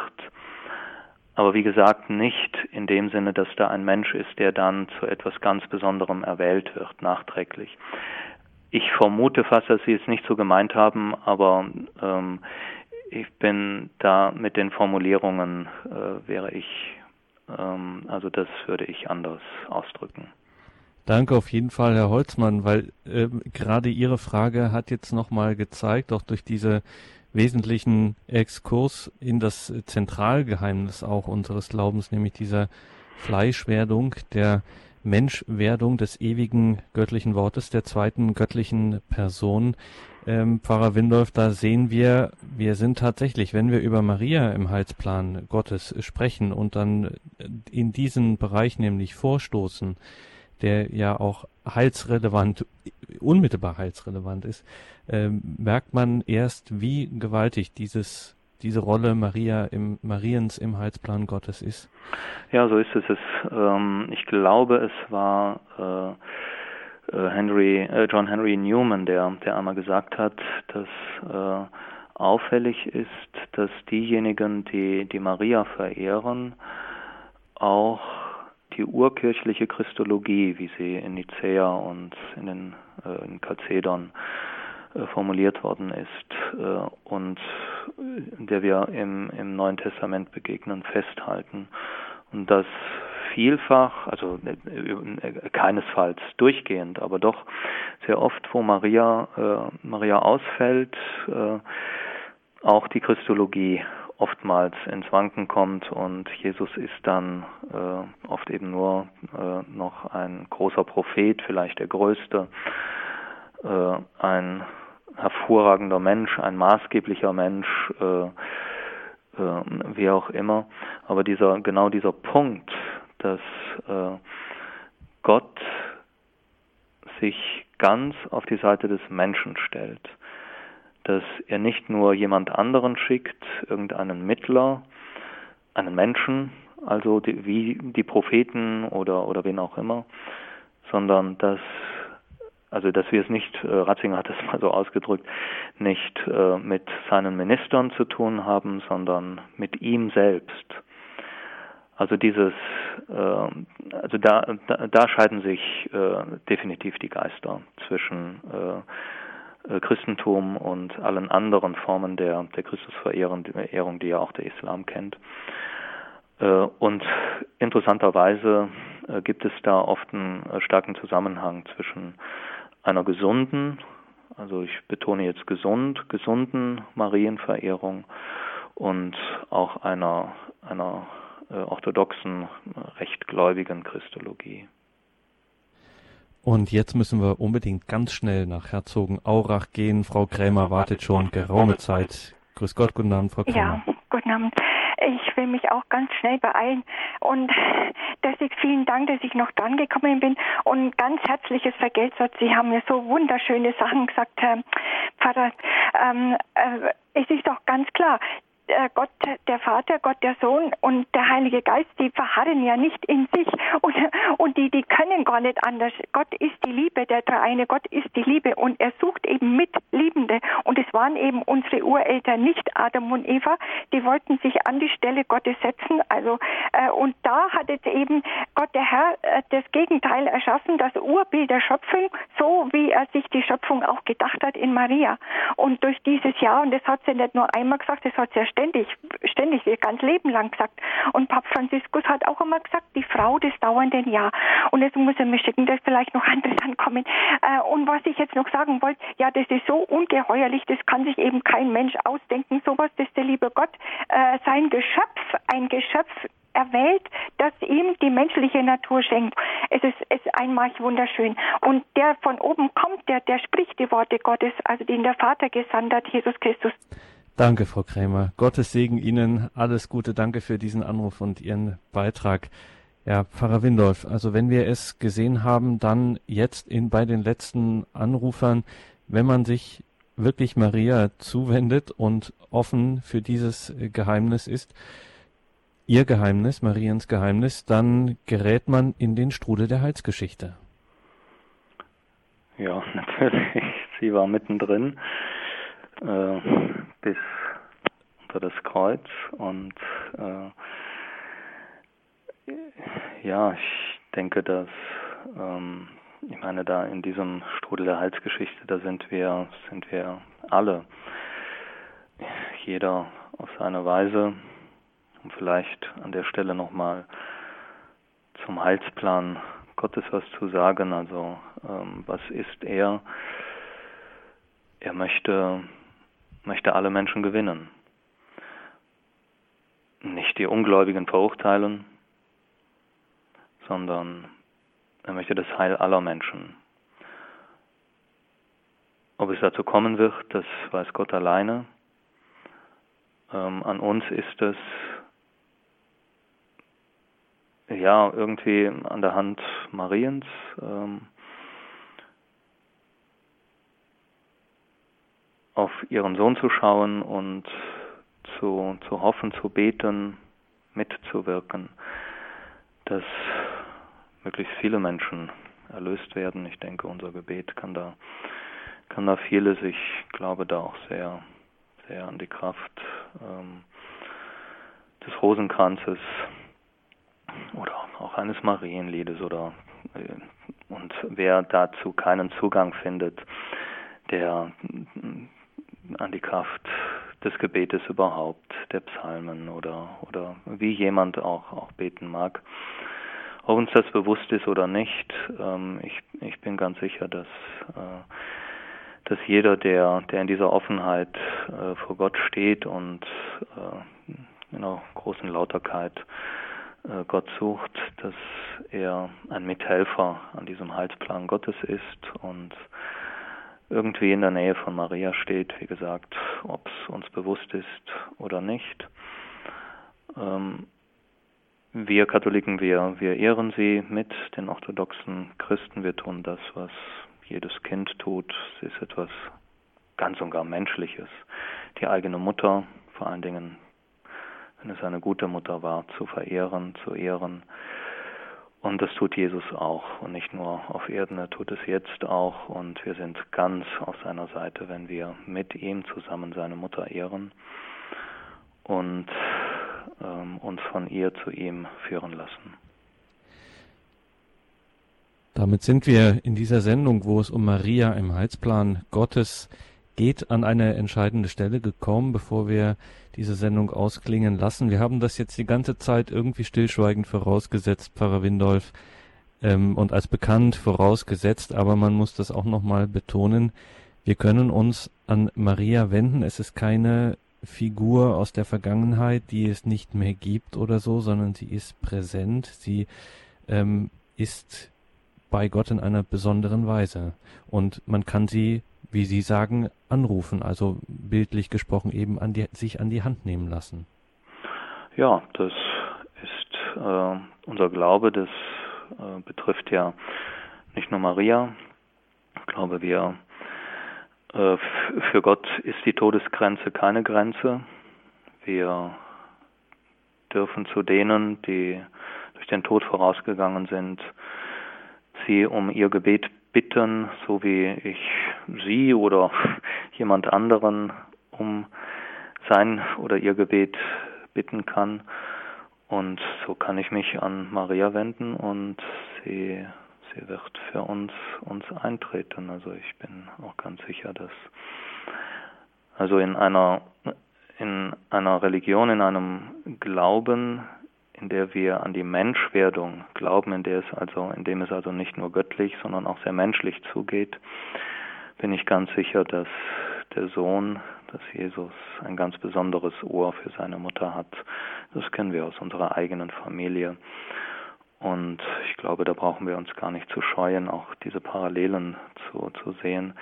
aber wie gesagt, nicht in dem Sinne, dass da ein Mensch ist, der dann zu etwas ganz Besonderem erwählt wird, nachträglich. Ich vermute fast, dass Sie es nicht so gemeint haben, aber ähm, ich bin da mit den Formulierungen, äh, wäre ich, ähm, also das würde ich anders ausdrücken. Danke auf jeden Fall, Herr Holzmann, weil äh, gerade Ihre Frage hat jetzt nochmal gezeigt, auch durch diese wesentlichen Exkurs in das Zentralgeheimnis auch unseres Glaubens, nämlich dieser Fleischwerdung, der Menschwerdung des ewigen göttlichen Wortes, der zweiten göttlichen Person. Ähm, Pfarrer Windolf, da sehen wir, wir sind tatsächlich, wenn wir über Maria im Heilsplan Gottes sprechen und dann in diesen Bereich nämlich vorstoßen, der ja auch heilsrelevant, unmittelbar heilsrelevant ist, äh, merkt man erst, wie gewaltig dieses diese Rolle Maria im Mariens im Heilsplan Gottes ist. Ja, so ist es. es ähm, ich glaube, es war äh, äh, Henry, äh, John Henry Newman, der, der einmal gesagt hat, dass äh, auffällig ist, dass diejenigen, die die Maria verehren, auch die urkirchliche Christologie, wie sie in Nicäa und in den äh, in Chalcedon äh, formuliert worden ist äh, und der wir im, im Neuen Testament begegnen, festhalten. Und das vielfach, also äh, keinesfalls durchgehend, aber doch sehr oft, wo Maria, äh, Maria ausfällt, äh, auch die Christologie oftmals ins Wanken kommt und Jesus ist dann äh, oft eben nur äh, noch ein großer Prophet, vielleicht der größte, äh, ein hervorragender Mensch, ein maßgeblicher Mensch, äh, äh, wie auch immer. Aber dieser genau dieser Punkt, dass äh, Gott sich ganz auf die Seite des Menschen stellt, dass er nicht nur jemand anderen schickt, irgendeinen Mittler, einen Menschen, also die, wie die Propheten oder, oder wen auch immer, sondern dass, also dass wir es nicht, äh, Ratzinger hat es mal so ausgedrückt, nicht äh, mit seinen Ministern zu tun haben, sondern mit ihm selbst. Also dieses, äh, also da, da, da scheiden sich definitiv die Geister zwischen Christentum und allen anderen Formen der, der Christusverehrung, die ja auch der Islam kennt. Äh, und interessanterweise äh, gibt es da oft einen starken Zusammenhang zwischen einer gesunden, also ich betone jetzt gesund, gesunden Marienverehrung und auch einer, einer orthodoxen, rechtgläubigen Christologie. Und jetzt müssen wir unbedingt ganz schnell nach Herzogenaurach gehen. Frau Krämer wartet schon geraume Zeit. Grüß Gott, guten Abend, Frau Krämer. Ja, guten Abend. Ich will mich auch ganz schnell beeilen und ich vielen Dank, dass ich noch dran gekommen bin und ganz herzliches Vergeltwort. Sie haben mir so wunderschöne Sachen gesagt, Herr Pfarrer. Ähm, äh, es ist doch ganz klar, Gott, der Vater, Gott, der Sohn und der Heilige Geist, die verharren ja nicht in sich und, und die, die können gar nicht anders. Gott ist die Liebe, der Dreieine Gott ist die Liebe und er sucht eben Mitliebende und es waren eben unsere Ureltern, nicht Adam und Eva, die wollten sich an die Stelle Gottes setzen, also äh, und da hat jetzt eben Gott, der Herr, äh, das Gegenteil erschaffen, das Urbild der Schöpfung, so wie er sich die Schöpfung auch gedacht hat in Maria. Und durch dieses Jahr, und das hat sie nicht nur einmal gesagt, das hat sie ja ständig, ständig ihr ganz Leben lang gesagt. Und Papst Franziskus hat auch immer gesagt, die Frau des dauernden Ja. Und jetzt muss er mir schicken, dass vielleicht noch andere ankommen. Äh, und was ich jetzt noch sagen wollte, ja, das ist so ungeheuerlich, das kann sich eben kein Mensch ausdenken, sowas, dass der liebe Gott äh, sein Geschöpf, ein Geschöpf erwählt, das ihm die menschliche Natur schenkt. Es ist, ist einmal wunderschön. Und der von oben kommt, der, der spricht die Worte Gottes, also den der Vater gesandt hat, Jesus Christus. Danke, Frau Krämer. Gottes Segen Ihnen. Alles Gute. Danke für diesen Anruf und Ihren Beitrag. Ja, Pfarrer Windolf, also wenn wir es gesehen haben, dann jetzt in, bei den letzten Anrufern, wenn man sich wirklich Maria zuwendet und offen für dieses Geheimnis ist, ihr Geheimnis, Mariens Geheimnis, dann gerät man in den Strudel der Heilsgeschichte. Ja, natürlich. Sie war mittendrin äh, bis unter das Kreuz und äh, ja, ich denke, dass ähm, ich meine, da in diesem Strudel der Heilsgeschichte, da sind wir, sind wir alle, jeder auf seine Weise, und vielleicht an der Stelle nochmal zum Heilsplan Gottes was zu sagen. Also ähm, was ist er? Er möchte, möchte alle Menschen gewinnen. Nicht die Ungläubigen verurteilen, sondern er möchte das Heil aller Menschen. Ob es dazu kommen wird, das weiß Gott alleine. Ähm, an uns ist es ja irgendwie an der Hand Mariens. Ähm, auf ihren Sohn zu schauen und zu, zu hoffen, zu beten, mitzuwirken, dass möglichst viele Menschen erlöst werden. Ich denke, unser Gebet kann da, kann da vieles. Ich glaube da auch sehr, sehr an die Kraft ähm, des Rosenkranzes oder auch eines Marienliedes oder äh, und wer dazu keinen Zugang findet, der an die Kraft des Gebetes überhaupt, der Psalmen oder, oder wie jemand auch, auch beten mag. Ob uns das bewusst ist oder nicht, ähm, ich, ich bin ganz sicher, dass, äh, dass jeder, der, der in dieser Offenheit äh, vor Gott steht und äh, in einer großen Lauterkeit äh, Gott sucht, dass er ein Mithelfer an diesem Heilsplan Gottes ist und irgendwie in der Nähe von Maria steht, wie gesagt, ob es uns bewusst ist oder nicht. Ähm, wir Katholiken, wir, wir ehren sie mit den orthodoxen Christen. Wir tun das, was jedes Kind tut. Sie ist etwas ganz und gar Menschliches. Die eigene Mutter, vor allen Dingen, wenn es eine gute Mutter war, zu verehren, zu ehren. Und das tut Jesus auch. Und nicht nur auf Erden, er tut es jetzt auch. Und wir sind ganz auf seiner Seite, wenn wir mit ihm zusammen seine Mutter ehren und ähm, uns von ihr zu ihm führen lassen. Damit sind wir in dieser Sendung, wo es um Maria im Heilsplan Gottes geht, an eine entscheidende Stelle gekommen, bevor wir diese Sendung ausklingen lassen. Wir haben das jetzt die ganze Zeit irgendwie stillschweigend vorausgesetzt, Pfarrer Windolf, ähm, und als bekannt vorausgesetzt, aber man muss das auch nochmal betonen. Wir können uns an Maria wenden. Es ist keine Figur aus der Vergangenheit, die es nicht mehr gibt oder so, sondern sie ist präsent. Sie ähm, ist bei Gott in einer besonderen Weise. Und man kann sie wie Sie sagen, anrufen, also bildlich gesprochen eben an die, sich an die Hand nehmen lassen. Ja, das ist äh, unser Glaube, das äh, betrifft ja nicht nur Maria. Ich glaube, wir äh, für Gott ist die Todesgrenze keine Grenze. Wir dürfen zu denen, die durch den Tod vorausgegangen sind, sie um ihr Gebet bitten, so wie ich Sie oder jemand anderen um sein oder ihr Gebet bitten kann. Und so kann ich mich an Maria wenden und sie, sie wird für uns, uns eintreten. Also ich bin auch ganz sicher, dass also in einer, in einer Religion, in einem Glauben, in der wir an die Menschwerdung glauben, in der es also, in dem es also nicht nur göttlich, sondern auch sehr menschlich zugeht, bin ich ganz sicher, dass der Sohn, dass Jesus ein ganz besonderes Ohr für seine Mutter hat. Das kennen wir aus unserer eigenen Familie. Und ich glaube, da brauchen wir uns gar nicht zu scheuen, auch diese Parallelen zu, zu sehen.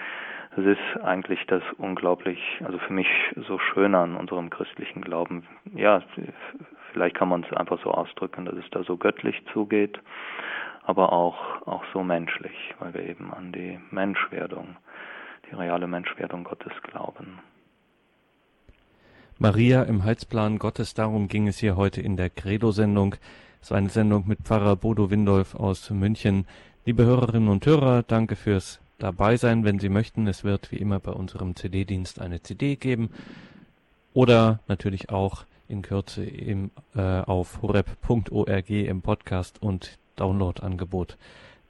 Es ist eigentlich das unglaublich, also für mich so schön an unserem christlichen Glauben. Ja, vielleicht kann man es einfach so ausdrücken, dass es da so göttlich zugeht, aber auch, auch so menschlich, weil wir eben an die Menschwerdung, die reale Menschwerdung Gottes glauben. Maria im Heilsplan Gottes, darum ging es hier heute in der Credo-Sendung. Es war eine Sendung mit Pfarrer Bodo Windolf aus München. Liebe Hörerinnen und Hörer, danke fürs dabei sein, wenn Sie möchten. Es wird wie immer bei unserem CD-Dienst eine CD geben oder natürlich auch in Kürze im, äh, auf horep.org im Podcast und Download-Angebot.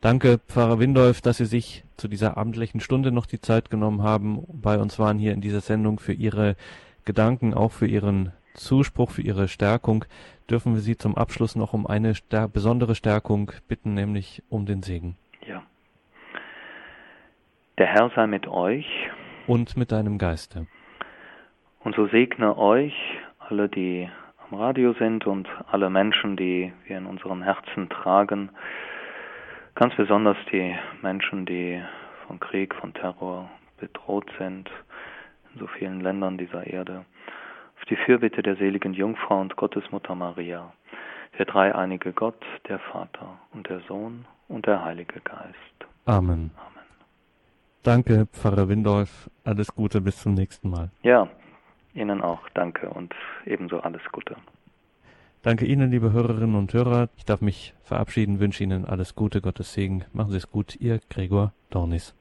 Danke, Pfarrer Windolf, dass Sie sich zu dieser abendlichen Stunde noch die Zeit genommen haben, bei uns waren hier in dieser Sendung für Ihre Gedanken, auch für Ihren Zuspruch, für Ihre Stärkung. Dürfen wir Sie zum Abschluss noch um eine stär besondere Stärkung bitten, nämlich um den Segen. Ja. Der Herr sei mit euch. Und mit deinem Geiste. Und so segne euch alle, die am Radio sind und alle Menschen, die wir in unseren Herzen tragen. Ganz besonders die Menschen, die von Krieg, von Terror bedroht sind in so vielen Ländern dieser Erde. Auf die Fürbitte der seligen Jungfrau und Gottesmutter Maria, der dreieinige Gott, der Vater und der Sohn und der Heilige Geist. Amen. Amen. Danke, Pfarrer Windolf. Alles Gute, bis zum nächsten Mal. Ja, Ihnen auch. Danke und ebenso alles Gute. Danke Ihnen, liebe Hörerinnen und Hörer. Ich darf mich verabschieden, wünsche Ihnen alles Gute, Gottes Segen. Machen Sie es gut, Ihr Gregor Dornis.